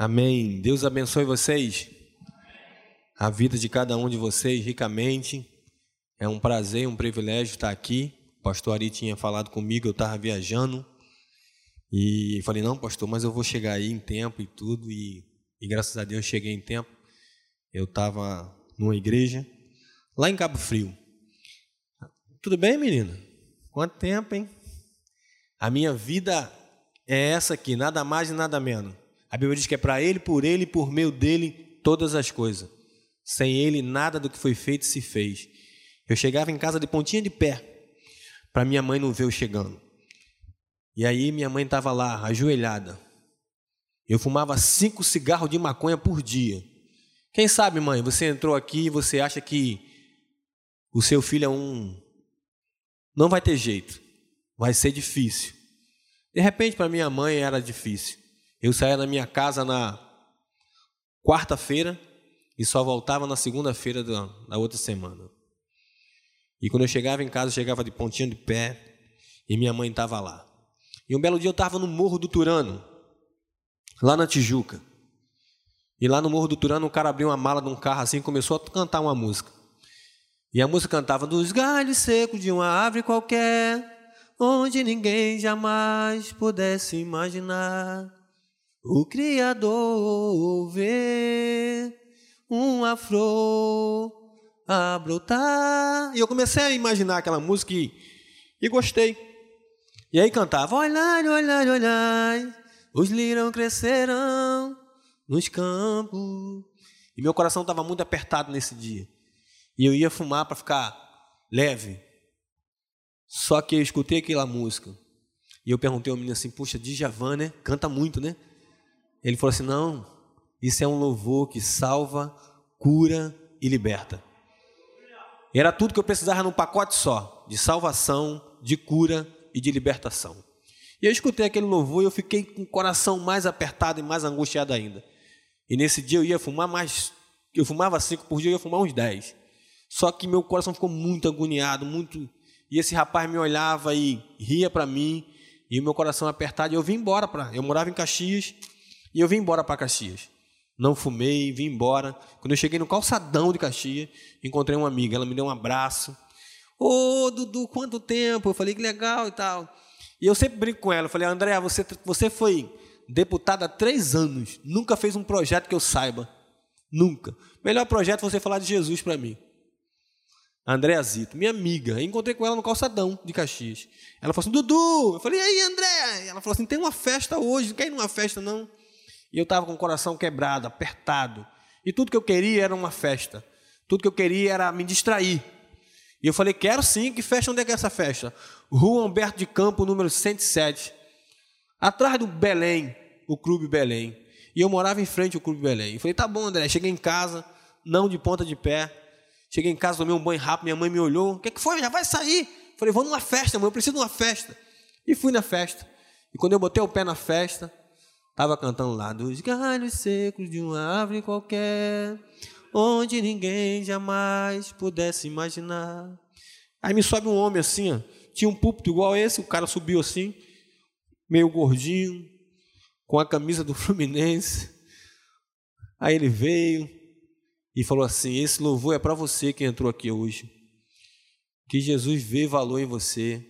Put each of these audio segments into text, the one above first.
Amém. Deus abençoe vocês. A vida de cada um de vocês ricamente. É um prazer, um privilégio estar aqui. O pastor Ari tinha falado comigo, eu estava viajando. E falei, não, pastor, mas eu vou chegar aí em tempo e tudo. E, e graças a Deus cheguei em tempo. Eu estava numa igreja, lá em Cabo Frio. Tudo bem, menina? Quanto tempo, hein? A minha vida é essa aqui, nada mais e nada menos. A Bíblia diz que é para Ele, por Ele e por meio dele todas as coisas. Sem Ele, nada do que foi feito se fez. Eu chegava em casa de pontinha de pé, para minha mãe não ver eu chegando. E aí minha mãe estava lá, ajoelhada. Eu fumava cinco cigarros de maconha por dia. Quem sabe, mãe, você entrou aqui e você acha que o seu filho é um. Não vai ter jeito, vai ser difícil. De repente, para minha mãe era difícil. Eu saía da minha casa na quarta-feira e só voltava na segunda-feira da, outra semana. E quando eu chegava em casa, eu chegava de pontinha de pé e minha mãe estava lá. E um belo dia eu estava no Morro do Turano, lá na Tijuca. E lá no Morro do Turano, um cara abriu uma mala de um carro assim e começou a cantar uma música. E a música cantava dos galhos secos de uma árvore qualquer, onde ninguém jamais pudesse imaginar o Criador vê uma flor a brotar. E eu comecei a imaginar aquela música e, e gostei. E aí cantava: Olhai, olhai, olhai, os lirão crescerão nos campos. E meu coração estava muito apertado nesse dia. E eu ia fumar para ficar leve. Só que eu escutei aquela música. E eu perguntei ao menino assim: Puxa, Djavan, né? Canta muito, né? Ele falou assim: não, isso é um louvor que salva, cura e liberta. Era tudo que eu precisava num pacote só, de salvação, de cura e de libertação. E eu escutei aquele louvor e eu fiquei com o coração mais apertado e mais angustiado ainda. E nesse dia eu ia fumar mais, eu fumava cinco por dia, eu ia fumar uns dez. Só que meu coração ficou muito agoniado, muito. E esse rapaz me olhava e ria para mim, e o meu coração apertado. E eu vim embora para. Eu morava em Caxias. E eu vim embora para Caxias. Não fumei, vim embora. Quando eu cheguei no calçadão de Caxias, encontrei uma amiga. Ela me deu um abraço. Ô, oh, Dudu, quanto tempo? Eu falei que legal e tal. E eu sempre brinco com ela. Eu falei, André, você, você foi deputada há três anos. Nunca fez um projeto que eu saiba. Nunca. Melhor projeto é você falar de Jesus para mim. André Zito, minha amiga. Eu encontrei com ela no calçadão de Caxias. Ela falou assim, Dudu. Eu falei, e aí, André? Ela falou assim, tem uma festa hoje. Não quer ir numa festa, não? E eu estava com o coração quebrado, apertado. E tudo que eu queria era uma festa. Tudo que eu queria era me distrair. E eu falei, quero sim, que festa, onde é que é essa festa? Rua Humberto de Campo, número 107. Atrás do Belém, o Clube Belém. E eu morava em frente ao Clube Belém. Eu falei, tá bom, André. Cheguei em casa, não de ponta de pé. Cheguei em casa, tomei um banho rápido, minha mãe me olhou. O que, é que foi? Já vai sair? Eu falei, vou numa festa, mãe, eu preciso de uma festa. E fui na festa. E quando eu botei o pé na festa, Estava cantando lá dos galhos secos de uma árvore qualquer, onde ninguém jamais pudesse imaginar. Aí me sobe um homem assim, ó, tinha um púlpito igual esse, o cara subiu assim, meio gordinho, com a camisa do Fluminense. Aí ele veio e falou assim: Esse louvor é para você que entrou aqui hoje. Que Jesus vê valor em você.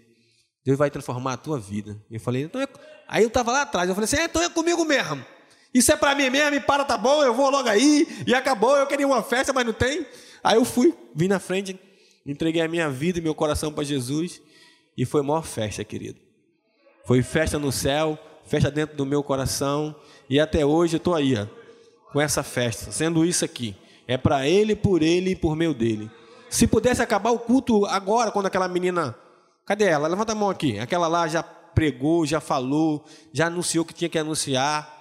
Deus vai transformar a tua vida. Eu falei: Então é Aí eu estava lá atrás, eu falei assim: é, então é comigo mesmo. Isso é para mim mesmo, e para, tá bom, eu vou logo aí, e acabou, eu queria uma festa, mas não tem. Aí eu fui, vim na frente, entreguei a minha vida e meu coração para Jesus, e foi maior festa, querido. Foi festa no céu, festa dentro do meu coração, e até hoje eu estou aí, ó, com essa festa, sendo isso aqui. É para Ele, por Ele e por meio dele. Se pudesse acabar o culto agora, quando aquela menina. Cadê ela? Levanta a mão aqui. Aquela lá já pregou, já falou, já anunciou o que tinha que anunciar.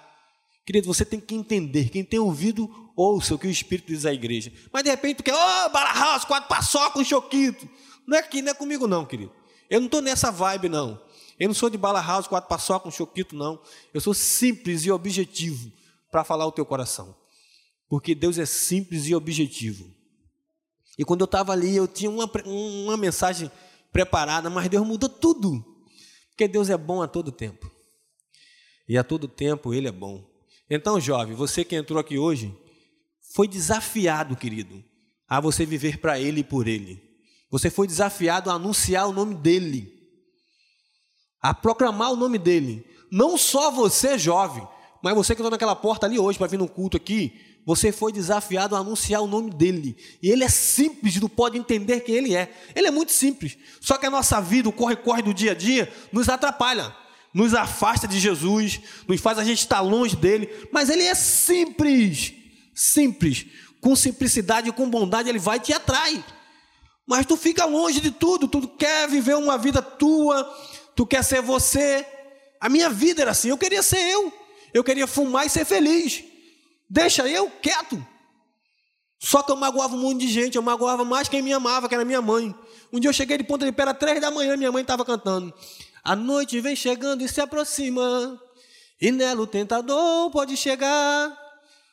Querido, você tem que entender. Quem tem ouvido, ouça o que o Espírito diz à igreja. Mas de repente tu quer, ô, oh, Bala House, quatro paçoca, um choquito. Não é aqui, não é comigo, não, querido. Eu não estou nessa vibe, não. Eu não sou de Bala House, quatro paçoca, um choquito, não. Eu sou simples e objetivo para falar o teu coração. Porque Deus é simples e objetivo. E quando eu estava ali, eu tinha uma, uma mensagem preparada, mas Deus mudou tudo. Porque Deus é bom a todo tempo. E a todo tempo Ele é bom. Então, jovem, você que entrou aqui hoje, foi desafiado, querido, a você viver para Ele e por Ele. Você foi desafiado a anunciar o nome dEle, a proclamar o nome dEle. Não só você, jovem, mas você que está naquela porta ali hoje para vir no culto aqui, você foi desafiado a anunciar o nome dele. E ele é simples, não pode entender quem ele é. Ele é muito simples. Só que a nossa vida, o corre-corre do dia a dia, nos atrapalha, nos afasta de Jesus, nos faz a gente estar longe dele. Mas ele é simples, simples. Com simplicidade e com bondade, ele vai e te atrai. Mas tu fica longe de tudo, tu quer viver uma vida tua, tu quer ser você. A minha vida era assim, eu queria ser eu. Eu queria fumar e ser feliz. Deixa eu quieto. Só que eu magoava um monte de gente, eu magoava mais quem me amava, que era minha mãe. Um dia eu cheguei de ponta de pé, era três da manhã, minha mãe estava cantando. A noite vem chegando e se aproxima, e nela o tentador pode chegar.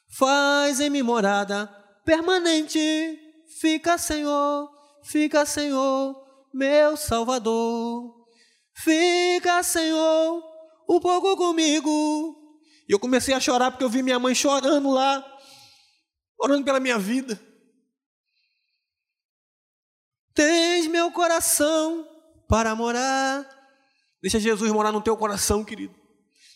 Faz em mim morada permanente, fica Senhor, fica Senhor, meu Salvador. Fica Senhor, um pouco comigo, e eu comecei a chorar porque eu vi minha mãe chorando lá, orando pela minha vida. Tens meu coração para morar. Deixa Jesus morar no teu coração, querido.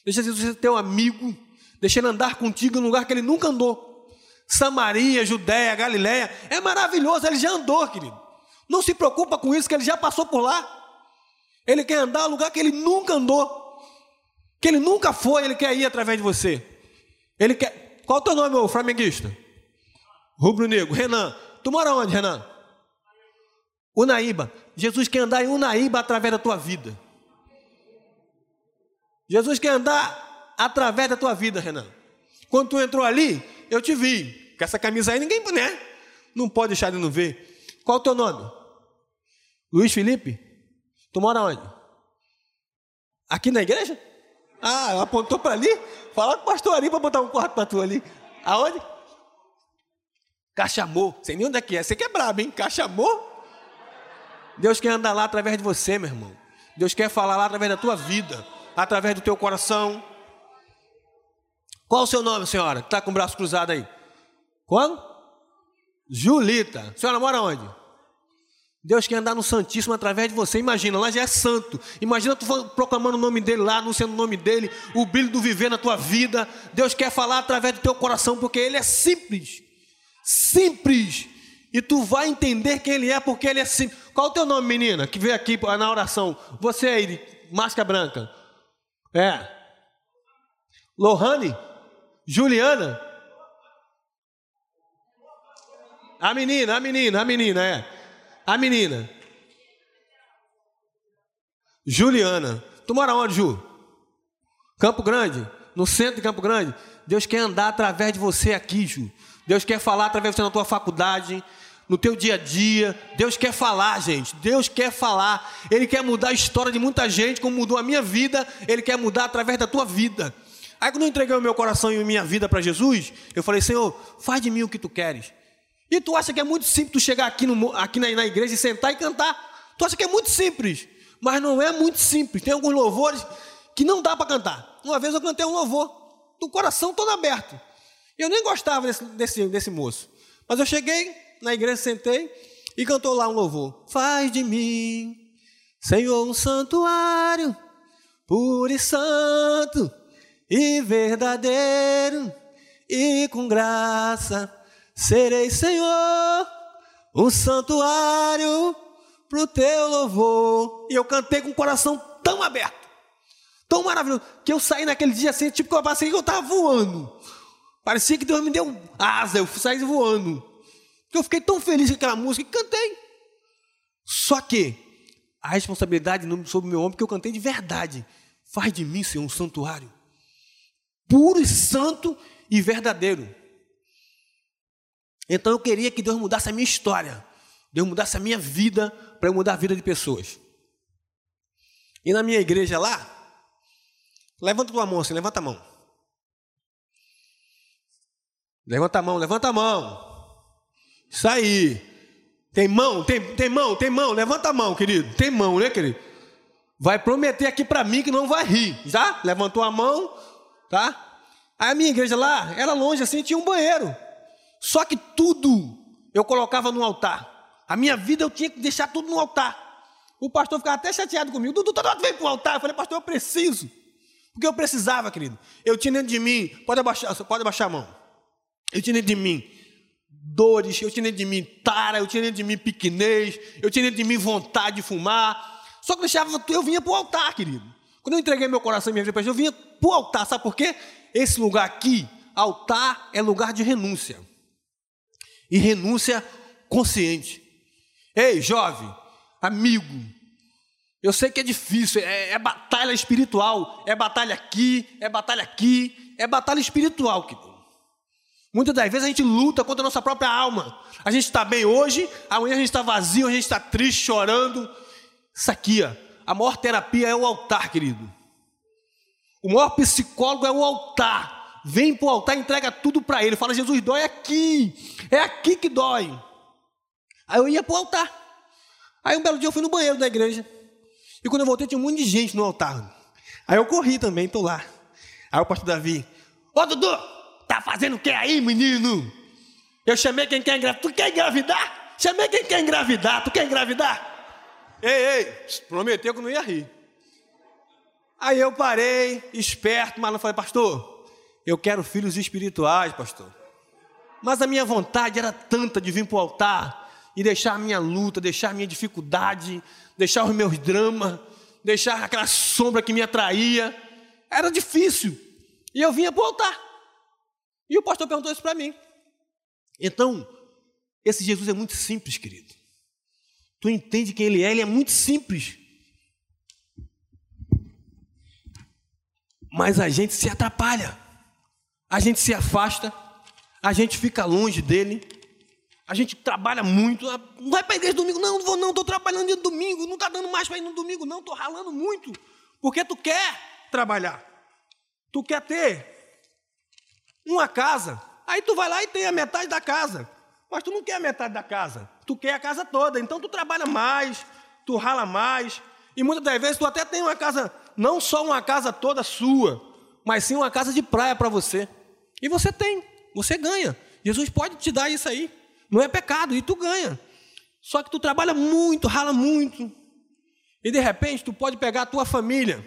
Deixa Jesus ser teu amigo. Deixa ele andar contigo um lugar que ele nunca andou. Samaria, Judéia, Galiléia. É maravilhoso, ele já andou, querido. Não se preocupa com isso, que ele já passou por lá. Ele quer andar no lugar que ele nunca andou que ele nunca foi, ele quer ir através de você. Ele quer. Qual é o teu nome, meu flamenguista? Rubro Negro. Renan. Tu mora onde, Renan? Unaíba. Jesus quer andar em Unaíba através da tua vida. Jesus quer andar através da tua vida, Renan. Quando tu entrou ali, eu te vi. Com essa camisa aí, ninguém, né? Não pode deixar de não ver. Qual é o teu nome? Luiz Felipe? Tu mora onde? Aqui na igreja? Ah, apontou para ali? Fala com o pastor ali para botar um quarto para tu ali. Aonde? Cachamô. Sei nem onde é que é. Você que é brabo, hein? Cachamô? Deus quer andar lá através de você, meu irmão. Deus quer falar lá através da tua vida, através do teu coração. Qual o seu nome, senhora? Está com o braço cruzado aí. Quando? Julita. A senhora mora onde? Deus quer andar no Santíssimo através de você. Imagina, lá já é santo. Imagina tu proclamando o nome dele lá, anunciando o nome dele, o brilho do viver na tua vida. Deus quer falar através do teu coração, porque ele é simples. Simples. E tu vai entender quem ele é, porque ele é simples. Qual o teu nome, menina, que veio aqui na oração? Você aí, máscara branca. É. Lohane? Juliana? A menina, a menina, a menina, é. A menina. Juliana. Tu mora onde, Ju? Campo Grande? No centro de Campo Grande? Deus quer andar através de você aqui, Ju. Deus quer falar através de você na tua faculdade, no teu dia a dia. Deus quer falar, gente. Deus quer falar. Ele quer mudar a história de muita gente, como mudou a minha vida. Ele quer mudar através da tua vida. Aí quando eu entreguei o meu coração e a minha vida para Jesus, eu falei, Senhor, faz de mim o que tu queres. E tu acha que é muito simples tu chegar aqui, no, aqui na, na igreja e sentar e cantar? Tu acha que é muito simples, mas não é muito simples. Tem alguns louvores que não dá para cantar. Uma vez eu cantei um louvor, do coração todo aberto. Eu nem gostava desse, desse, desse moço. Mas eu cheguei na igreja, sentei e cantou lá um louvor. Faz de mim, Senhor, um santuário, puro e santo e verdadeiro, e com graça Serei, Senhor, um santuário para o teu louvor. E eu cantei com o coração tão aberto, tão maravilhoso, que eu saí naquele dia assim, tipo que eu passei que eu estava voando. Parecia que Deus me deu asa, eu saí voando. Eu fiquei tão feliz com aquela música que cantei. Só que a responsabilidade sobre o meu ombro, que eu cantei de verdade, faz de mim, Senhor, um santuário puro e santo e verdadeiro. Então eu queria que Deus mudasse a minha história, Deus mudasse a minha vida para eu mudar a vida de pessoas. E na minha igreja lá, levanta tua mão assim, levanta a mão. Levanta a mão, levanta a mão. Isso aí. Tem mão, tem, tem mão, tem mão, levanta a mão, querido. Tem mão, né, querido? Vai prometer aqui para mim que não vai rir, já? Levantou a mão, tá? Aí a minha igreja lá era longe assim, tinha um banheiro. Só que tudo eu colocava no altar. A minha vida eu tinha que deixar tudo no altar. O pastor ficava até chateado comigo. Dudu, toda hora vem para o altar. Eu falei, pastor, eu preciso. Porque eu precisava, querido. Eu tinha dentro de mim, pode abaixar, pode abaixar a mão. Eu tinha dentro de mim dores, eu tinha dentro de mim tara, eu tinha dentro de mim pequenez, eu tinha dentro de mim vontade de fumar. Só que eu deixava, eu vinha para o altar, querido. Quando eu entreguei meu coração e minha vida para eu vinha para o altar. Sabe por quê? Esse lugar aqui, altar, é lugar de renúncia. E renúncia consciente. Ei, jovem, amigo, eu sei que é difícil, é, é, batalha espiritual, é batalha aqui, é batalha aqui, é batalha espiritual. Muitas das vezes a gente luta contra a nossa própria alma. A gente está bem hoje, amanhã a gente está vazio, a gente está triste, chorando. Isso aqui, ó, a maior terapia é o altar, querido. O maior psicólogo é o altar. Vem para o altar entrega tudo para ele. Fala, Jesus, dói aqui. É aqui que dói. Aí eu ia para o altar. Aí um belo dia eu fui no banheiro da igreja. E quando eu voltei, tinha um monte de gente no altar. Aí eu corri também, estou lá. Aí o pastor Davi, ô Dudu, tá fazendo o que aí, menino? Eu chamei quem quer engravidar. Tu quer engravidar? Chamei quem quer engravidar. Tu quer engravidar? Ei, ei, prometeu que não ia rir. Aí eu parei, esperto, mas não falei, pastor, eu quero filhos espirituais, pastor. Mas a minha vontade era tanta de vir para o altar e deixar a minha luta, deixar a minha dificuldade, deixar os meus dramas, deixar aquela sombra que me atraía. Era difícil. E eu vinha para o altar. E o pastor perguntou isso para mim. Então, esse Jesus é muito simples, querido. Tu entende quem ele é? Ele é muito simples. Mas a gente se atrapalha, a gente se afasta, a gente fica longe dele, a gente trabalha muito. Ah, não vai para a igreja domingo, não, não vou não, estou trabalhando de domingo, não está dando mais para ir no domingo, não, estou ralando muito, porque tu quer trabalhar, tu quer ter uma casa, aí tu vai lá e tem a metade da casa, mas tu não quer a metade da casa, tu quer a casa toda, então tu trabalha mais, tu rala mais, e muitas das vezes tu até tem uma casa não só uma casa toda sua, mas sim uma casa de praia para você. E você tem, você ganha. Jesus pode te dar isso aí. Não é pecado, e tu ganha. Só que tu trabalha muito, rala muito. E de repente tu pode pegar a tua família.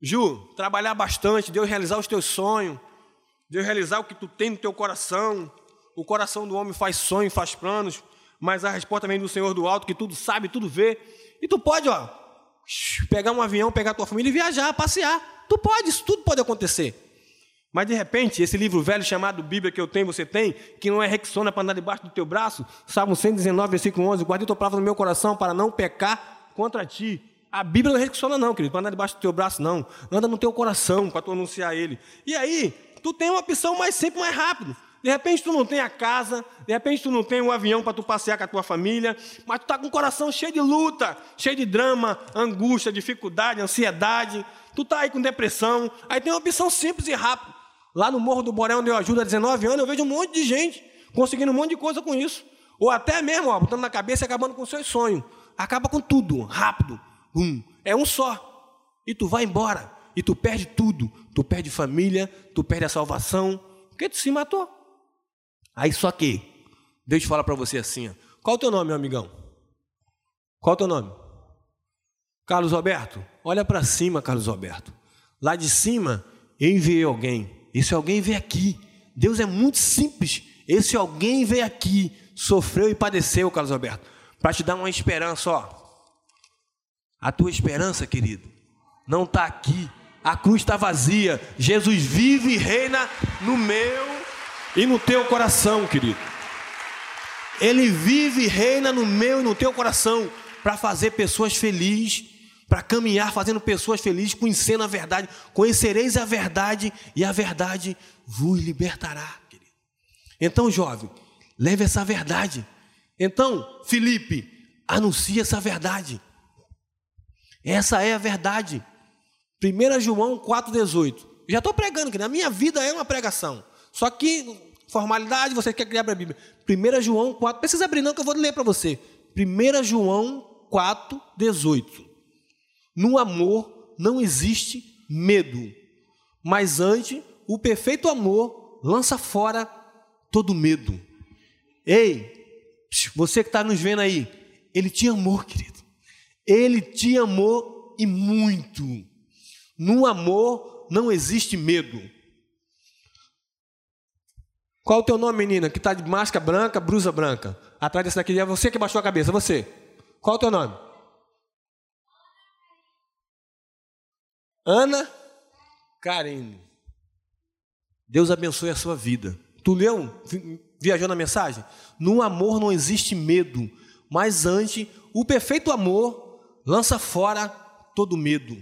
Ju, trabalhar bastante, Deus realizar os teus sonhos, Deus realizar o que tu tem no teu coração. O coração do homem faz sonhos, faz planos, mas a resposta vem do Senhor do alto, que tudo sabe, tudo vê. E tu pode, ó, pegar um avião, pegar a tua família e viajar, passear. Tu pode, isso tudo pode acontecer. Mas de repente, esse livro velho chamado Bíblia que eu tenho, você tem, que não é Rexona para andar debaixo do teu braço, Salmo 119, versículo 11, guardei tua palavra no meu coração para não pecar contra ti. A Bíblia não é Rexona não, querido, para andar debaixo do teu braço não. Anda no teu coração para tu anunciar ele. E aí, tu tem uma opção mais simples, mais rápido. De repente tu não tem a casa, de repente tu não tem um avião para tu passear com a tua família, mas tu está com o coração cheio de luta, cheio de drama, angústia, dificuldade, ansiedade. Tu está aí com depressão. Aí tem uma opção simples e rápida. Lá no Morro do Boré, onde eu ajudo há 19 anos, eu vejo um monte de gente conseguindo um monte de coisa com isso. Ou até mesmo, ó, botando na cabeça e acabando com seus sonhos. Acaba com tudo, rápido. Hum, é um só. E tu vai embora. E tu perde tudo. Tu perde família, tu perde a salvação. Porque tu se matou. Aí só que, Deus fala para você assim: ó, qual o teu nome, meu amigão? Qual o teu nome? Carlos Roberto? Olha para cima, Carlos Roberto. Lá de cima, eu enviei alguém. Esse alguém veio aqui. Deus é muito simples. Esse alguém veio aqui, sofreu e padeceu, Carlos Roberto, para te dar uma esperança, ó. A tua esperança, querido, não está aqui. A cruz está vazia. Jesus vive e reina no meu e no teu coração, querido. Ele vive e reina no meu e no teu coração para fazer pessoas felizes, para caminhar fazendo pessoas felizes, conhecendo a verdade. Conhecereis a verdade e a verdade vos libertará, querido. Então, jovem, leve essa verdade. Então, Felipe, anuncie essa verdade. Essa é a verdade. 1 João 4,18. Já estou pregando, que na minha vida é uma pregação. Só que, formalidade, você quer criar para a Bíblia. 1 João 4, precisa abrir não, que eu vou ler para você. 1 João 4, 18. No amor não existe medo, Mas antes, o perfeito amor lança fora todo medo. Ei, você que está nos vendo aí, ele te amou, querido. Ele te amou e muito. No amor não existe medo. Qual o teu nome, menina? Que está de máscara branca, blusa branca. Atrás dessa daqui é você que baixou a cabeça, você. Qual o teu nome? Ana Karine. Deus abençoe a sua vida. Tu leu? Viajou na mensagem? No amor não existe medo, mas antes, o perfeito amor lança fora todo medo.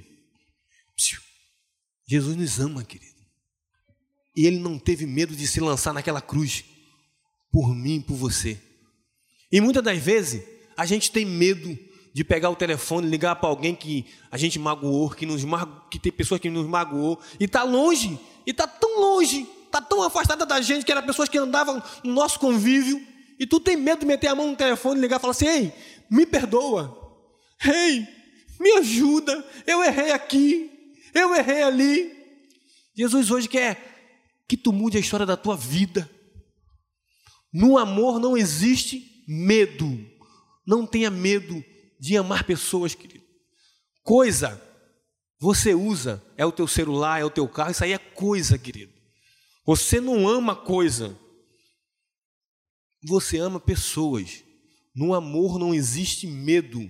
Jesus nos ama, querido. E ele não teve medo de se lançar naquela cruz por mim por você. E muitas das vezes a gente tem medo de pegar o telefone, ligar para alguém que a gente magoou, que nos mago... que tem pessoas que nos magoou e está longe, e está tão longe, está tão afastada da gente que eram pessoas que andavam no nosso convívio. E tu tem medo de meter a mão no telefone, ligar e falar assim: "Ei, me perdoa. Ei, me ajuda. Eu errei aqui. Eu errei ali." Jesus hoje quer que tu mude a história da tua vida. No amor não existe medo. Não tenha medo de amar pessoas, querido. Coisa, você usa, é o teu celular, é o teu carro, isso aí é coisa, querido. Você não ama coisa, você ama pessoas. No amor não existe medo,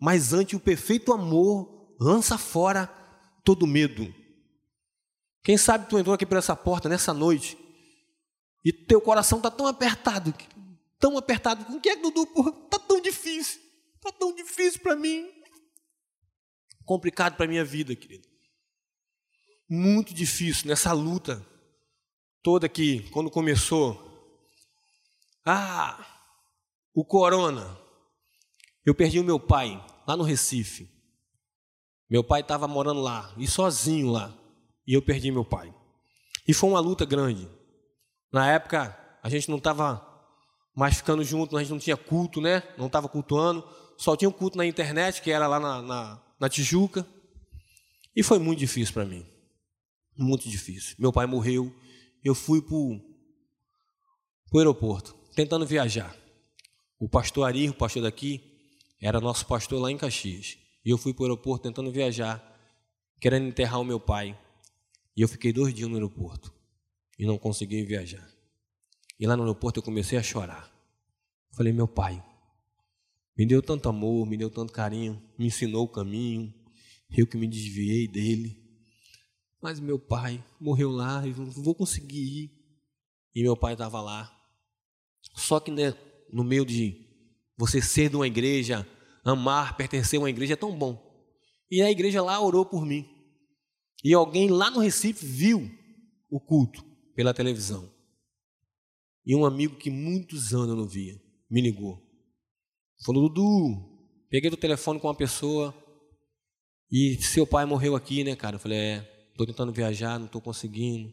mas ante o perfeito amor, lança fora todo medo. Quem sabe tu entrou aqui por essa porta nessa noite e teu coração está tão apertado, tão apertado. O que é, Dudu? Está tão difícil. Está tão difícil para mim. Complicado para a minha vida, querido. Muito difícil nessa luta toda que, quando começou. Ah, o corona. Eu perdi o meu pai lá no Recife. Meu pai estava morando lá, e sozinho lá e eu perdi meu pai. E foi uma luta grande. Na época, a gente não estava mais ficando junto, a gente não tinha culto, né? Não estava cultuando, só tinha um culto na internet, que era lá na, na, na Tijuca. E foi muito difícil para mim. Muito difícil. Meu pai morreu, eu fui para o aeroporto, tentando viajar. O pastor Ari, o pastor daqui, era nosso pastor lá em Caxias. E eu fui para o aeroporto tentando viajar, querendo enterrar o meu pai. E eu fiquei dois dias no aeroporto e não consegui viajar. E lá no aeroporto eu comecei a chorar. Falei, meu pai, me deu tanto amor, me deu tanto carinho, me ensinou o caminho, eu que me desviei dele. Mas meu pai morreu lá e não vou conseguir ir. E meu pai estava lá. Só que né, no meio de você ser de uma igreja, amar, pertencer a uma igreja é tão bom. E a igreja lá orou por mim. E alguém lá no Recife viu o culto pela televisão. E um amigo que muitos anos eu não via me ligou. Falou: Dudu, peguei o telefone com uma pessoa e seu pai morreu aqui, né, cara? Eu falei: É, estou tentando viajar, não estou conseguindo.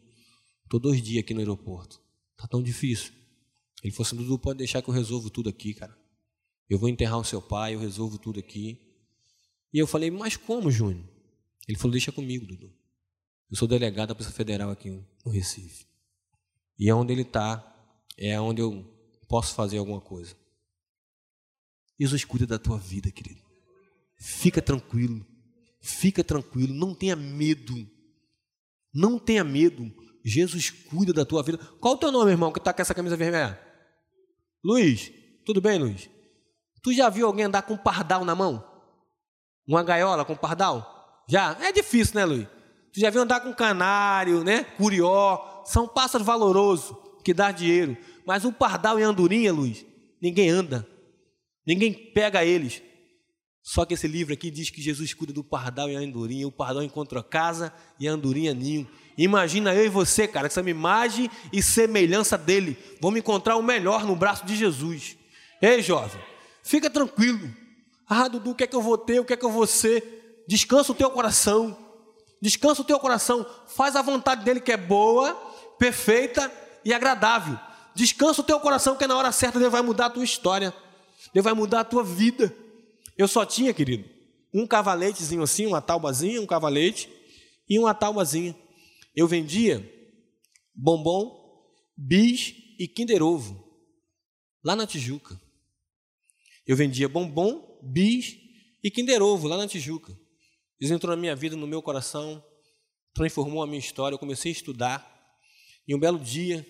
Estou dois dias aqui no aeroporto. Tá tão difícil. Ele falou assim: Dudu, pode deixar que eu resolvo tudo aqui, cara. Eu vou enterrar o seu pai, eu resolvo tudo aqui. E eu falei: Mas como, Júnior? Ele falou: Deixa comigo, Dudu. Eu sou delegado da Polícia Federal aqui no Recife. E é onde ele está, é onde eu posso fazer alguma coisa. Jesus cuida da tua vida, querido. Fica tranquilo. Fica tranquilo. Não tenha medo. Não tenha medo. Jesus cuida da tua vida. Qual o teu nome, irmão, que está com essa camisa vermelha? Luiz. Tudo bem, Luiz? Tu já viu alguém andar com um pardal na mão? Uma gaiola com pardal? Já? É difícil, né, Luiz? Tu já viu andar com canário, né? Curió. São pássaros valorosos que dá dinheiro. Mas o pardal e andorinha, Luiz, ninguém anda. Ninguém pega eles. Só que esse livro aqui diz que Jesus cuida do pardal e a andorinha. O pardal encontra casa e a andorinha ninho. Imagina eu e você, cara, essa imagem e semelhança dele. Vamos encontrar o melhor no braço de Jesus. Ei, jovem, fica tranquilo. Ah, Dudu, o que é que eu vou ter? O que é que eu vou ser? descansa o teu coração, descansa o teu coração, faz a vontade dele que é boa, perfeita e agradável. Descansa o teu coração, que na hora certa Deus vai mudar a tua história, Deus vai mudar a tua vida. Eu só tinha, querido, um cavaletezinho assim, uma taubazinha, um cavalete e uma taubazinha. eu vendia bombom, bis e Kinder Ovo, lá na Tijuca. Eu vendia bombom, bis e Kinder Ovo, lá na Tijuca. Isso entrou na minha vida, no meu coração, transformou a minha história. Eu comecei a estudar. E um belo dia,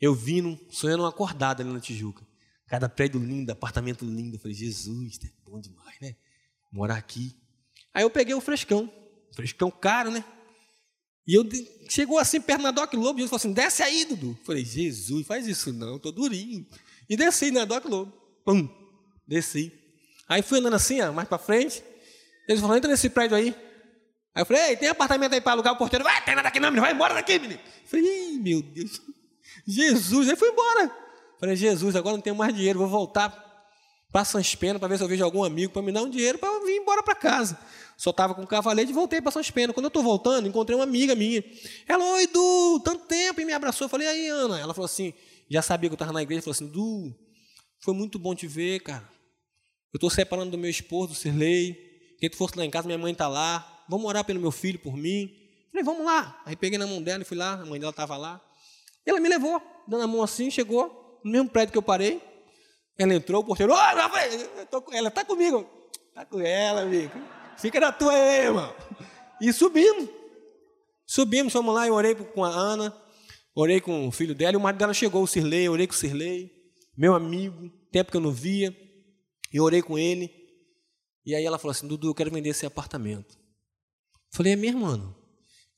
eu vindo, sonhando uma acordada ali na Tijuca. Cada prédio lindo, apartamento lindo. Eu falei, Jesus, é bom demais, né? Morar aqui. Aí eu peguei o frescão. Frescão caro, né? E eu chegou assim perto na Doc Lobo, e falou assim: desce aí, Dudu. Eu falei, Jesus, faz isso não, tô durinho. E desci na Doc Lobo. Pum, desci. Aí fui andando assim, ó, mais para frente. Eles falaram, entra nesse prédio aí. Aí eu falei, ei, tem apartamento aí para alugar o porteiro? Vai, tem nada aqui não, menino, vai embora daqui, menino. Eu falei, meu Deus. Jesus, aí fui embora. Falei, Jesus, agora não tenho mais dinheiro, vou voltar para Sans Pena para ver se eu vejo algum amigo para me dar um dinheiro para vir embora para casa. Só estava com cavalete e voltei para Sans Pena. Quando eu estou voltando, encontrei uma amiga minha. Ela, oi, Du, tanto tempo, e me abraçou. Eu falei, aí, Ana. Ela falou assim, já sabia que eu estava na igreja, falou assim, Du, foi muito bom te ver, cara. Eu estou separando do meu esposo, do Sirley. Quem tu fosse lá em casa, minha mãe está lá. Vamos orar pelo meu filho, por mim. Falei, vamos lá. Aí peguei na mão dela e fui lá, a mãe dela estava lá. Ela me levou, dando a mão assim, chegou no mesmo prédio que eu parei. Ela entrou, o porteiro, oh, ela está comigo. Está com ela, amigo. Fica na tua aí, irmão. E subimos. Subimos, fomos lá, eu orei com a Ana, orei com o filho dela, e o marido dela chegou, o Sirlei, orei com o Sirlei, meu amigo, tempo que eu não via, e orei com ele. E aí ela falou assim, Dudu, eu quero vender esse apartamento. Falei, é mesmo, mano?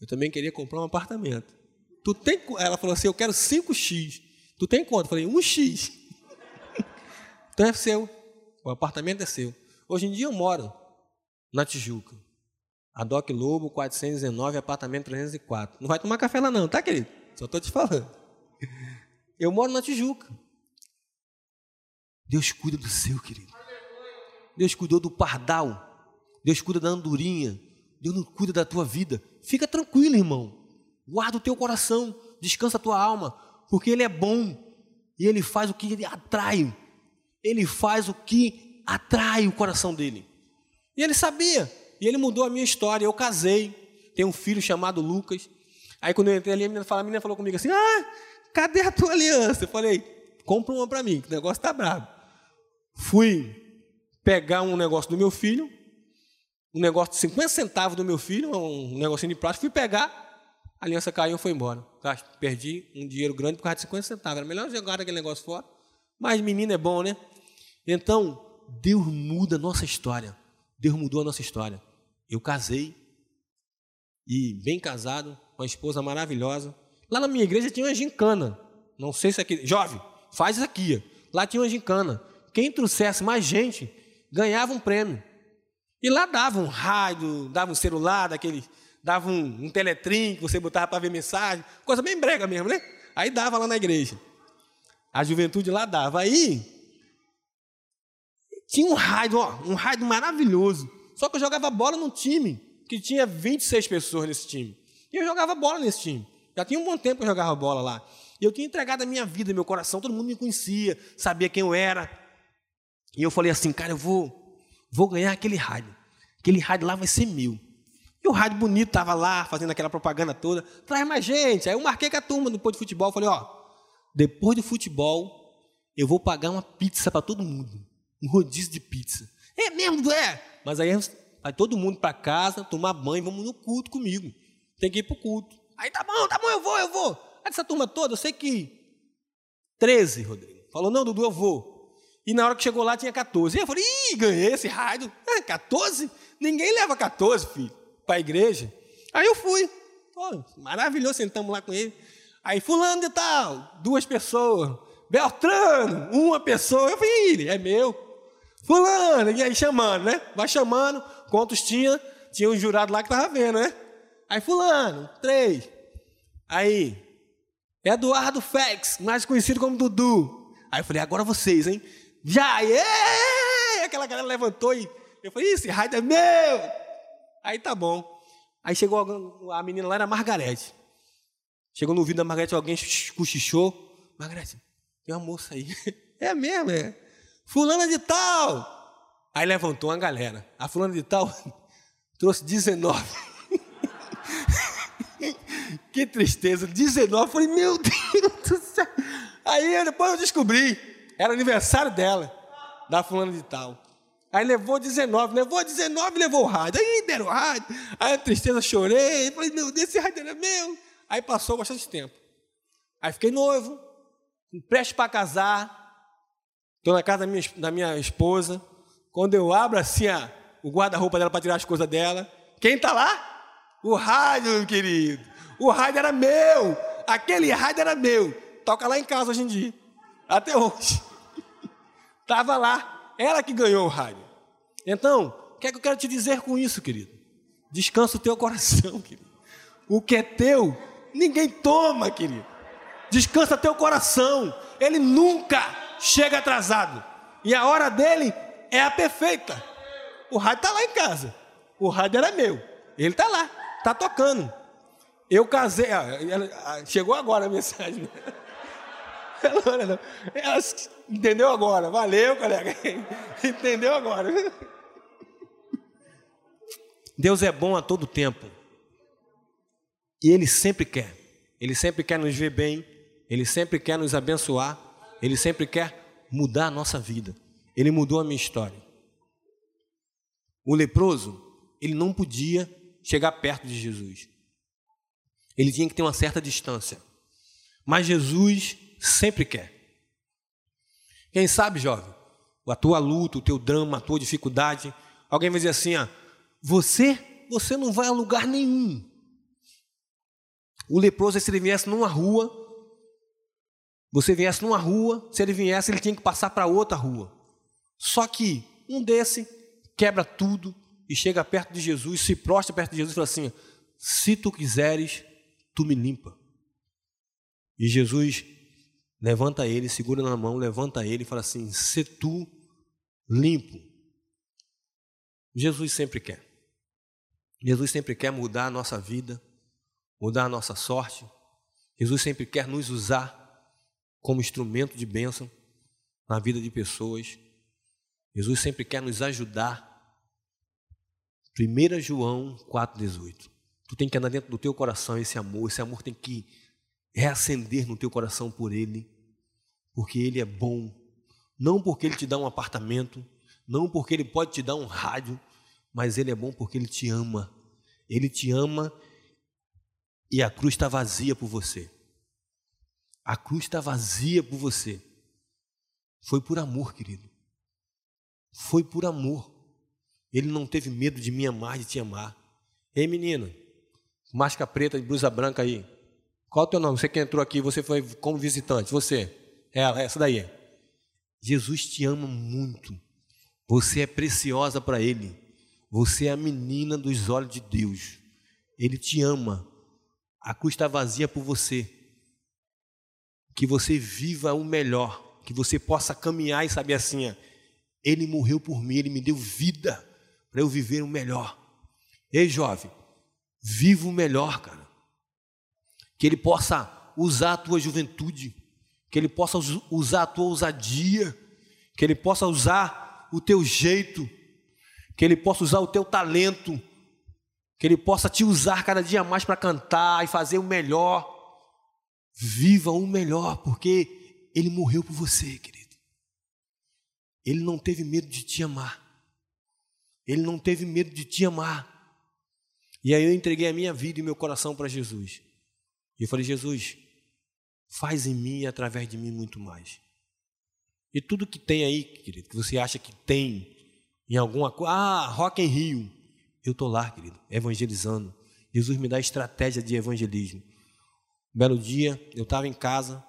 Eu também queria comprar um apartamento. Tu tem... Ela falou assim, eu quero 5x. Tu tem quanto? Falei, 1x. então é seu. O apartamento é seu. Hoje em dia eu moro na Tijuca. A Doc Lobo, 419, apartamento 304. Não vai tomar café lá não, tá, querido? Só estou te falando. Eu moro na Tijuca. Deus cuida do seu, querido. Deus cuidou do pardal. Deus cuida da andorinha. Deus não cuida da tua vida. Fica tranquilo, irmão. Guarda o teu coração. Descansa a tua alma. Porque Ele é bom. E Ele faz o que Ele atrai. Ele faz o que atrai o coração dele. E ele sabia. E ele mudou a minha história. Eu casei, tenho um filho chamado Lucas. Aí quando eu entrei ali, a menina, falou, a menina falou comigo assim: Ah, cadê a tua aliança? Eu falei: Compra uma para mim, que o negócio está brabo. Fui pegar um negócio do meu filho, um negócio de 50 centavos do meu filho, um negocinho de plástico, fui pegar, a aliança caiu e foi embora. Perdi um dinheiro grande por causa de 50 centavos. Era melhor jogar aquele negócio fora. Mas menino é bom, né? Então, Deus muda a nossa história. Deus mudou a nossa história. Eu casei, e bem casado, com uma esposa maravilhosa. Lá na minha igreja tinha uma gincana. Não sei se aqui. Jovem, faz isso aqui. Lá tinha uma gincana. Quem trouxesse mais gente ganhava um prêmio. E lá dava um rádio, dava um celular, daquele, dava um, um teletrim que você botava para ver mensagem, coisa bem brega mesmo, né? Aí dava lá na igreja. A juventude lá dava. Aí tinha um raio, ó, um raio maravilhoso. Só que eu jogava bola num time que tinha 26 pessoas nesse time. E eu jogava bola nesse time. Já tinha um bom tempo que eu jogava bola lá. E eu tinha entregado a minha vida, meu coração, todo mundo me conhecia, sabia quem eu era. E eu falei assim, cara, eu vou, vou ganhar aquele rádio. Aquele rádio lá vai ser meu. O rádio bonito estava lá, fazendo aquela propaganda toda. Traz mais gente. Aí eu marquei com a turma depois de futebol. Falei, ó, depois do futebol, eu vou pagar uma pizza para todo mundo um rodízio de pizza. É mesmo, é? Mas aí vai todo mundo para casa, tomar banho, vamos no culto comigo. Tem que ir para o culto. Aí tá bom, tá bom, eu vou, eu vou. Aí essa turma toda, eu sei que 13, Rodrigo. Falou, não, Dudu, eu vou. E na hora que chegou lá tinha 14. E eu falei, ih, ganhei esse raio. É, 14? Ninguém leva 14, filho, para a igreja. Aí eu fui. Pô, maravilhoso, sentamos lá com ele. Aí, fulano de tal, duas pessoas. Beltrano, uma pessoa. Eu falei, é meu. Fulano, e aí chamando, né? Vai chamando, quantos tinha? Tinha um jurado lá que estava vendo, né? Aí, Fulano, três. Aí, Eduardo Fex, mais conhecido como Dudu. Aí eu falei, agora vocês, hein? Já, yeah! aquela galera levantou e eu falei, esse raio é meu. Aí tá bom. Aí chegou a menina lá, era a Margarete. Chegou no ouvido da Margarete, alguém cochichou. Margarete, tem uma moça aí. É mesmo, é. Fulana de tal. Aí levantou uma galera. A fulana de tal trouxe 19. que tristeza. 19, eu falei, meu Deus do céu. Aí depois eu descobri, era aniversário dela, da fulana de tal. Aí levou 19, levou 19 levou o rádio. Aí deram o rádio. Aí a tristeza, chorei. Falei, meu Deus, esse rádio era meu. Aí passou bastante tempo. Aí fiquei noivo, prestes para casar. Estou na casa da minha, da minha esposa. Quando eu abro assim a, o guarda-roupa dela para tirar as coisas dela, quem está lá? O rádio, meu querido. O rádio era meu. Aquele rádio era meu. Toca lá em casa hoje em dia. Até hoje. Estava lá. Ela que ganhou o rádio. Então, o que é que eu quero te dizer com isso, querido? Descansa o teu coração, querido. O que é teu, ninguém toma, querido. Descansa teu coração. Ele nunca chega atrasado. E a hora dele é a perfeita. O rádio está lá em casa. O rádio era meu. Ele está lá, está tocando. Eu casei. chegou agora a mensagem. Ela, ela, entendeu agora. Valeu, colega. Entendeu agora. Deus é bom a todo tempo. E Ele sempre quer. Ele sempre quer nos ver bem. Ele sempre quer nos abençoar. Ele sempre quer mudar a nossa vida. Ele mudou a minha história. O leproso, ele não podia chegar perto de Jesus. Ele tinha que ter uma certa distância. Mas Jesus sempre quer. Quem sabe, jovem, a tua luta, o teu drama, a tua dificuldade, alguém vai dizer assim: ah, você, você não vai a lugar nenhum. O leproso, se ele viesse numa rua, você viesse numa rua, se ele viesse, ele tinha que passar para outra rua. Só que um desse quebra tudo e chega perto de Jesus, se prostra perto de Jesus e fala assim: Se tu quiseres, tu me limpa. E Jesus levanta ele, segura na mão, levanta ele e fala assim: Se tu limpo. Jesus sempre quer. Jesus sempre quer mudar a nossa vida, mudar a nossa sorte. Jesus sempre quer nos usar como instrumento de bênção na vida de pessoas. Jesus sempre quer nos ajudar. 1 João 4,18. Tu tem que andar dentro do teu coração esse amor, esse amor tem que reacender no teu coração por Ele, porque Ele é bom, não porque Ele te dá um apartamento, não porque Ele pode te dar um rádio, mas Ele é bom porque Ele te ama. Ele te ama e a cruz está vazia por você. A cruz está vazia por você. Foi por amor, querido. Foi por amor. Ele não teve medo de me amar, de te amar. Ei, menina, máscara preta e blusa branca aí. Qual é o teu nome? Você que entrou aqui, você foi como visitante. Você, ela, essa daí. Jesus te ama muito. Você é preciosa para Ele. Você é a menina dos olhos de Deus. Ele te ama. A cruz está vazia por você. Que você viva o melhor. Que você possa caminhar e saber assim: ele morreu por mim, Ele me deu vida para eu viver o melhor. Ei, jovem, viva o melhor, cara. Que Ele possa usar a tua juventude, que Ele possa usar a tua ousadia, que Ele possa usar o teu jeito, que Ele possa usar o teu talento, que Ele possa te usar cada dia mais para cantar e fazer o melhor. Viva o melhor, porque Ele morreu por você, querido. Ele não teve medo de te amar. Ele não teve medo de te amar. E aí eu entreguei a minha vida e meu coração para Jesus. E eu falei: Jesus, faz em mim e através de mim muito mais. E tudo que tem aí, querido, que você acha que tem em alguma coisa, ah, Rock em Rio, eu estou lá, querido, evangelizando. Jesus me dá estratégia de evangelismo. Um belo dia, eu estava em casa,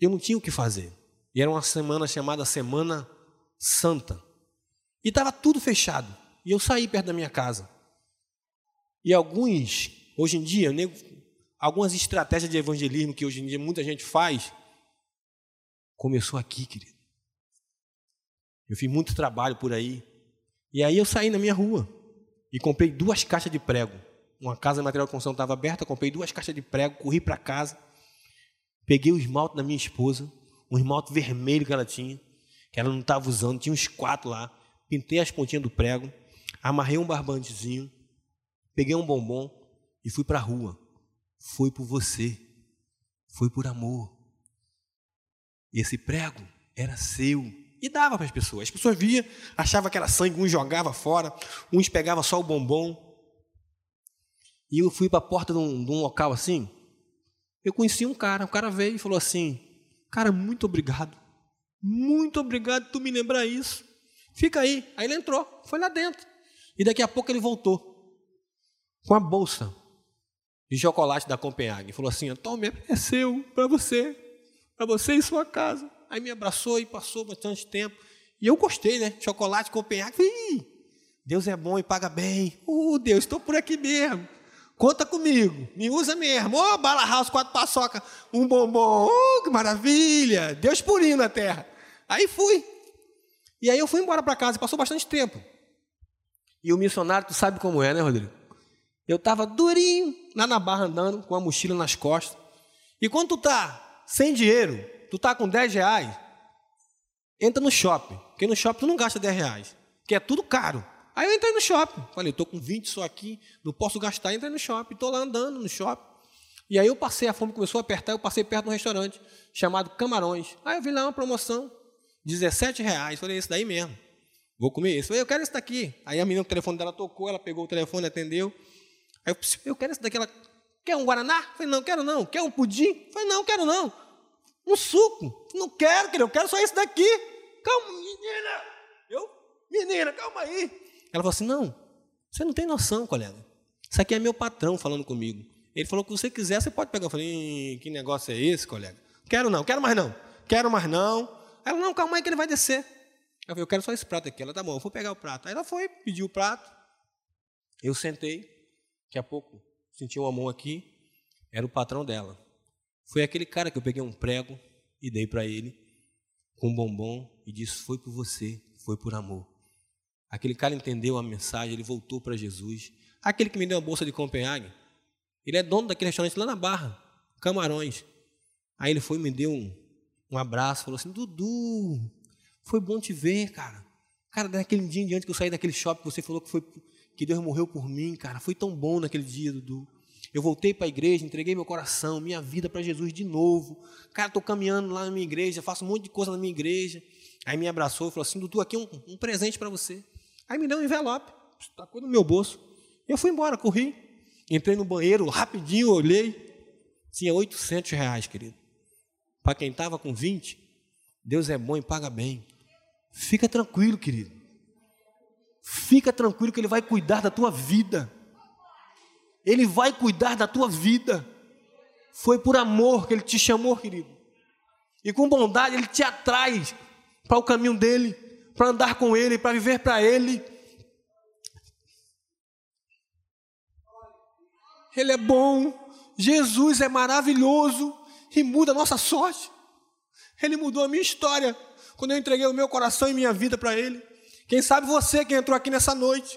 eu não tinha o que fazer. E era uma semana chamada Semana Santa. E estava tudo fechado. E eu saí perto da minha casa. E alguns, hoje em dia, algumas estratégias de evangelismo que hoje em dia muita gente faz, começou aqui, querido. Eu fiz muito trabalho por aí. E aí eu saí na minha rua e comprei duas caixas de prego. Uma casa de material de construção estava aberta, comprei duas caixas de prego, corri para casa, peguei o esmalte da minha esposa, um esmalte vermelho que ela tinha, que ela não estava usando, tinha uns quatro lá. Pintei as pontinhas do prego, amarrei um barbantezinho, peguei um bombom e fui para a rua. Foi por você, foi por amor. Esse prego era seu e dava para as pessoas. As pessoas via, achava que era sangue, uns jogava fora, uns pegava só o bombom. E eu fui para a porta de um, de um local assim. Eu conheci um cara, o cara veio e falou assim: Cara, muito obrigado. Muito obrigado por tu me lembrar isso. Fica aí. Aí ele entrou, foi lá dentro. E daqui a pouco ele voltou com a bolsa de chocolate da Copenhague. Falou assim: Tome, é seu, para você, para você e sua casa. Aí me abraçou e passou bastante tempo. E eu gostei, né? Chocolate Copenhague. Falei, Deus é bom e paga bem. Uh, Deus, estou por aqui mesmo. Conta comigo, me usa mesmo. Ô, oh, bala house, quatro paçoca, um bombom. Oh, que maravilha. Deus purinho na terra. Aí fui. E aí eu fui embora para casa, passou bastante tempo. E o missionário, tu sabe como é, né, Rodrigo? Eu estava durinho lá na barra andando, com a mochila nas costas. E quando tu tá sem dinheiro, tu tá com 10 reais, entra no shopping. Porque no shopping tu não gasta 10 reais, que é tudo caro. Aí eu entrei no shopping. Falei, estou com 20 só aqui, não posso gastar. Entrei no shopping, estou lá andando no shopping. E aí eu passei, a fome começou a apertar, eu passei perto de um restaurante chamado Camarões. Aí eu vi lá uma promoção, 17 reais. Falei, esse daí mesmo. Vou comer esse. Falei, eu quero esse daqui. Aí a menina, o telefone dela tocou, ela pegou o telefone, atendeu. Aí eu, eu quero esse daqui. Ela, quer um Guaraná? Falei, não, quero não. Quer um pudim? Falei, não, quero não. Um suco? Não quero, querido, eu quero só esse daqui. Calma, menina. Eu, menina, calma aí. Ela falou assim: Não, você não tem noção, colega. Isso aqui é meu patrão falando comigo. Ele falou que você quiser, você pode pegar. Eu falei: Que negócio é esse, colega? Quero não, quero mais não. Quero mais não. Ela, não, calma aí que ele vai descer. Eu falei: Eu quero só esse prato aqui. Ela, tá bom, eu vou pegar o prato. Aí ela foi, pediu o prato. Eu sentei. Daqui a pouco, senti uma mão aqui. Era o patrão dela. Foi aquele cara que eu peguei um prego e dei para ele com um bombom e disse: Foi por você, foi por amor. Aquele cara entendeu a mensagem, ele voltou para Jesus. Aquele que me deu a bolsa de Copenhague, ele é dono daquele restaurante lá na Barra, Camarões. Aí ele foi e me deu um, um abraço, falou assim: Dudu, foi bom te ver, cara. Cara, daquele dia em diante que eu saí daquele shopping, você falou que foi que Deus morreu por mim, cara. Foi tão bom naquele dia, Dudu. Eu voltei para a igreja, entreguei meu coração, minha vida para Jesus de novo. Cara, estou caminhando lá na minha igreja, faço um monte de coisa na minha igreja. Aí me abraçou e falou assim: Dudu, aqui é um, um presente para você. Aí me deu um envelope, tacou no meu bolso. Eu fui embora, corri. Entrei no banheiro, rapidinho, olhei. Tinha 800 reais, querido. Para quem estava com 20, Deus é bom e paga bem. Fica tranquilo, querido. Fica tranquilo que Ele vai cuidar da tua vida. Ele vai cuidar da tua vida. Foi por amor que Ele te chamou, querido. E com bondade Ele te atrai para o caminho dele para andar com Ele, para viver para Ele. Ele é bom, Jesus é maravilhoso e muda a nossa sorte. Ele mudou a minha história quando eu entreguei o meu coração e minha vida para Ele. Quem sabe você que entrou aqui nessa noite,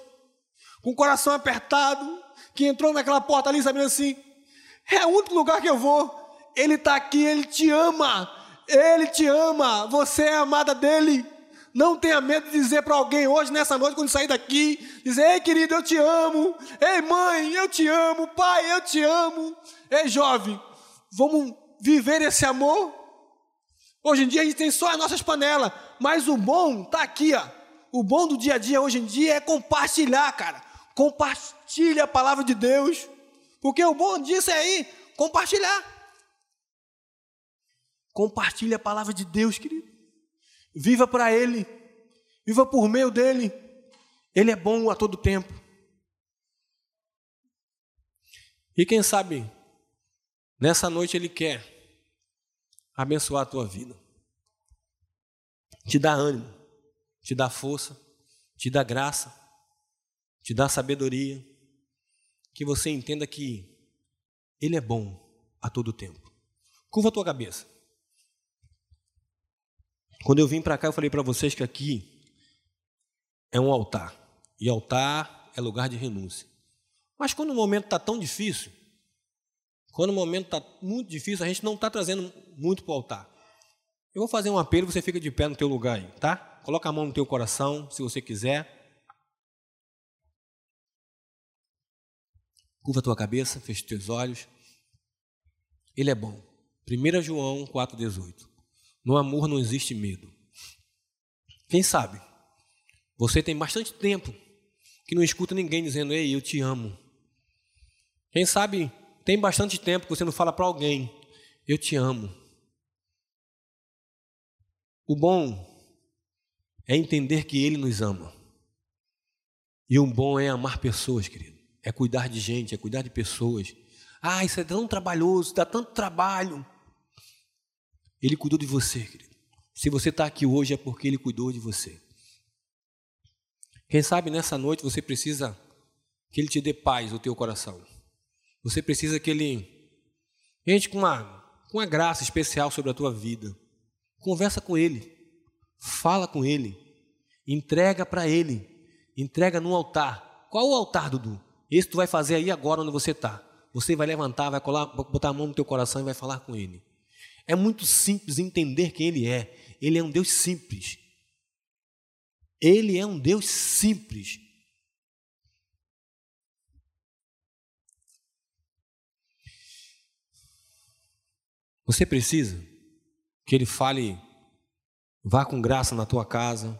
com o coração apertado, que entrou naquela porta ali sabendo assim: é o único lugar que eu vou. Ele está aqui, Ele te ama, Ele te ama, você é amada dEle. Não tenha medo de dizer para alguém hoje, nessa noite, quando sair daqui, dizer: Ei, querido, eu te amo. Ei, mãe, eu te amo. Pai, eu te amo. Ei, jovem, vamos viver esse amor? Hoje em dia a gente tem só as nossas panelas, mas o bom está aqui, ó. O bom do dia a dia hoje em dia é compartilhar, cara. Compartilha a palavra de Deus. Porque o bom disso é aí, compartilhar. Compartilha a palavra de Deus, querido. Viva para Ele. Viva por meio dele. Ele é bom a todo tempo. E quem sabe, nessa noite Ele quer abençoar a tua vida. Te dá ânimo, te dá força, te dá graça, te dá sabedoria. Que você entenda que Ele é bom a todo tempo. Curva a tua cabeça. Quando eu vim para cá, eu falei para vocês que aqui é um altar. E altar é lugar de renúncia. Mas quando o momento está tão difícil, quando o momento está muito difícil, a gente não está trazendo muito para o altar. Eu vou fazer um apelo, você fica de pé no teu lugar aí, tá? Coloca a mão no teu coração, se você quiser. Curva a tua cabeça, fecha os teus olhos. Ele é bom. 1 João 4,18. No amor não existe medo. Quem sabe? Você tem bastante tempo que não escuta ninguém dizendo, ei, eu te amo. Quem sabe tem bastante tempo que você não fala para alguém, eu te amo. O bom é entender que Ele nos ama. E o bom é amar pessoas, querido. É cuidar de gente, é cuidar de pessoas. Ah, isso é tão trabalhoso, dá tanto trabalho. Ele cuidou de você, querido. Se você está aqui hoje é porque Ele cuidou de você. Quem sabe nessa noite você precisa que Ele te dê paz no teu coração. Você precisa que Ele gente com uma, com uma graça especial sobre a tua vida. Conversa com Ele, fala com Ele, entrega para Ele, entrega no altar. Qual o altar, Dudu? Esse tu vai fazer aí agora onde você está. Você vai levantar, vai colar, botar a mão no teu coração e vai falar com Ele. É muito simples entender quem Ele é. Ele é um Deus simples. Ele é um Deus simples. Você precisa que Ele fale, vá com graça na tua casa,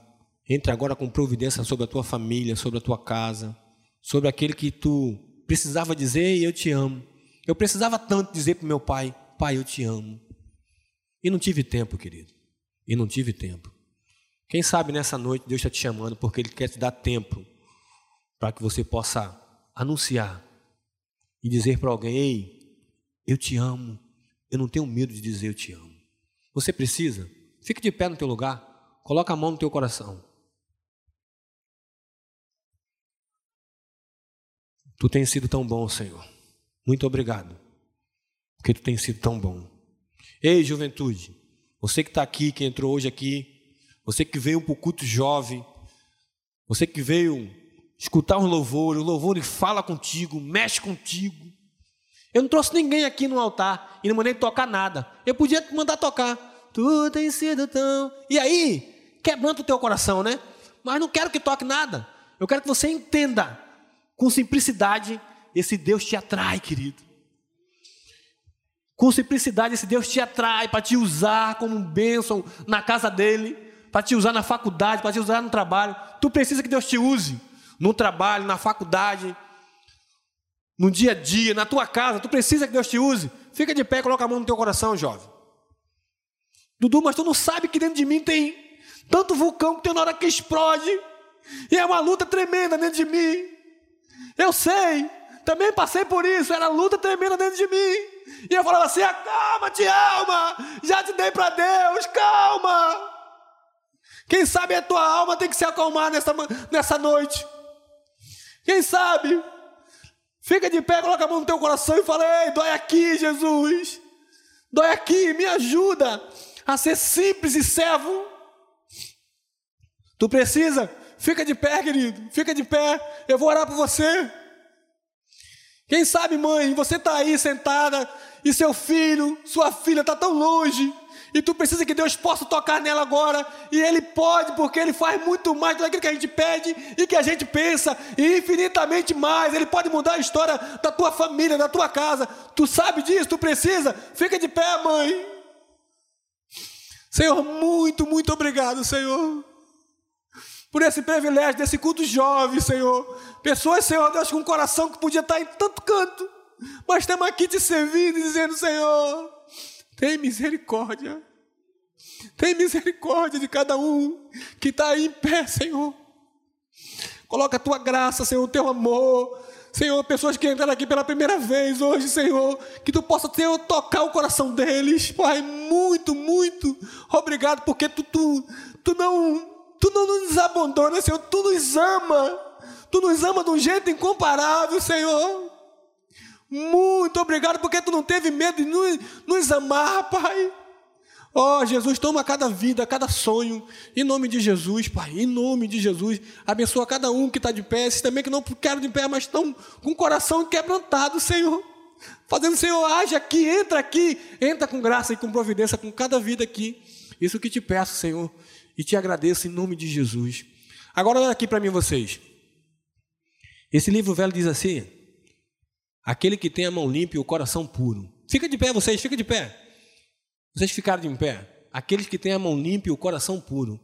entre agora com providência sobre a tua família, sobre a tua casa, sobre aquele que tu precisava dizer e eu te amo. Eu precisava tanto dizer para meu pai, pai, eu te amo. E não tive tempo, querido. E não tive tempo. Quem sabe nessa noite Deus está te chamando porque Ele quer te dar tempo para que você possa anunciar e dizer para alguém: Ei, eu te amo. Eu não tenho medo de dizer eu te amo. Você precisa? Fique de pé no teu lugar. Coloca a mão no teu coração. Tu tens sido tão bom, Senhor. Muito obrigado. Porque tu tens sido tão bom. Ei, juventude, você que está aqui, que entrou hoje aqui, você que veio para o culto jovem, você que veio escutar um louvor, o louvor fala contigo, mexe contigo. Eu não trouxe ninguém aqui no altar e não mandei tocar nada. Eu podia mandar tocar. Tu tens sido tão. E aí, quebrando o teu coração, né? Mas não quero que toque nada. Eu quero que você entenda com simplicidade esse Deus te atrai, querido. Com simplicidade, esse Deus te atrai para te usar como um bênção na casa dele, para te usar na faculdade, para te usar no trabalho. Tu precisa que Deus te use no trabalho, na faculdade, no dia a dia, na tua casa. Tu precisa que Deus te use. Fica de pé coloca a mão no teu coração, jovem. Dudu, mas tu não sabe que dentro de mim tem tanto vulcão que tem na hora que explode. E é uma luta tremenda dentro de mim. Eu sei, também passei por isso, era luta tremenda dentro de mim. E eu falava assim: acalma-te, alma, já te dei para Deus, calma. Quem sabe a tua alma tem que se acalmar nessa, nessa noite. Quem sabe? Fica de pé, coloca a mão no teu coração e fala: Ei, dói aqui, Jesus. Dói aqui, me ajuda a ser simples e servo. Tu precisa? Fica de pé, querido. Fica de pé. Eu vou orar por você. Quem sabe, mãe, você está aí sentada e seu filho, sua filha está tão longe. E tu precisa que Deus possa tocar nela agora. E Ele pode, porque Ele faz muito mais do que a gente pede e que a gente pensa. E infinitamente mais. Ele pode mudar a história da tua família, da tua casa. Tu sabe disso, tu precisa. Fica de pé, mãe. Senhor, muito, muito obrigado, Senhor. Por esse privilégio desse culto jovem, Senhor. Pessoas, Senhor Deus, com um coração que podia estar em tanto canto. Mas estamos aqui te servindo e dizendo, Senhor, tem misericórdia. Tem misericórdia de cada um que está aí em pé, Senhor. Coloca a tua graça, Senhor, o teu amor. Senhor, pessoas que entraram aqui pela primeira vez hoje, Senhor, que tu possa, Senhor, tocar o coração deles. Pai, muito, muito obrigado, porque tu, tu, tu não, tu não nos abandona, Senhor, tu nos ama. Tu nos ama de um jeito incomparável, Senhor. Muito obrigado, porque tu não teve medo de nos, nos amar, Pai. Ó oh, Jesus, toma cada vida, cada sonho, em nome de Jesus, Pai, em nome de Jesus. Abençoa cada um que está de pé, esses também que não querem de pé, mas estão com o coração quebrantado, Senhor. Fazendo, Senhor, age aqui, entra aqui, entra com graça e com providência com cada vida aqui. Isso que te peço, Senhor, e te agradeço em nome de Jesus. Agora olha aqui para mim vocês. Esse livro velho diz assim: Aquele que tem a mão limpa e o coração puro. Fica de pé, vocês, fica de pé. Vocês ficaram de pé. Aqueles que têm a mão limpa e o coração puro,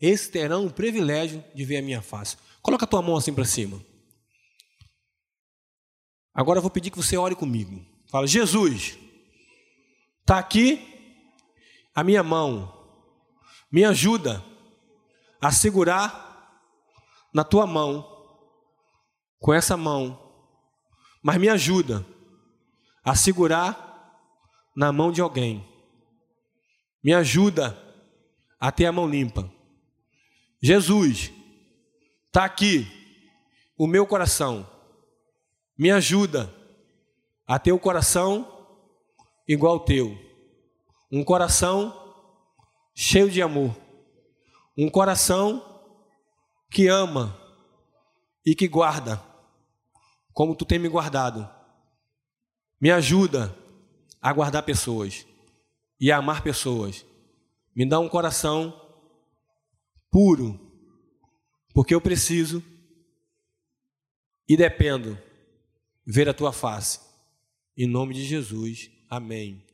esses terão o privilégio de ver a minha face. Coloca a tua mão assim para cima. Agora eu vou pedir que você ore comigo. Fala, Jesus, está aqui a minha mão. Me ajuda a segurar na tua mão, com essa mão. Mas me ajuda a segurar na mão de alguém. Me ajuda a ter a mão limpa. Jesus, está aqui o meu coração. Me ajuda a ter o coração igual ao teu. Um coração cheio de amor. Um coração que ama e que guarda, como tu tem me guardado. Me ajuda a guardar pessoas e amar pessoas. Me dá um coração puro, porque eu preciso e dependo ver a tua face. Em nome de Jesus, amém.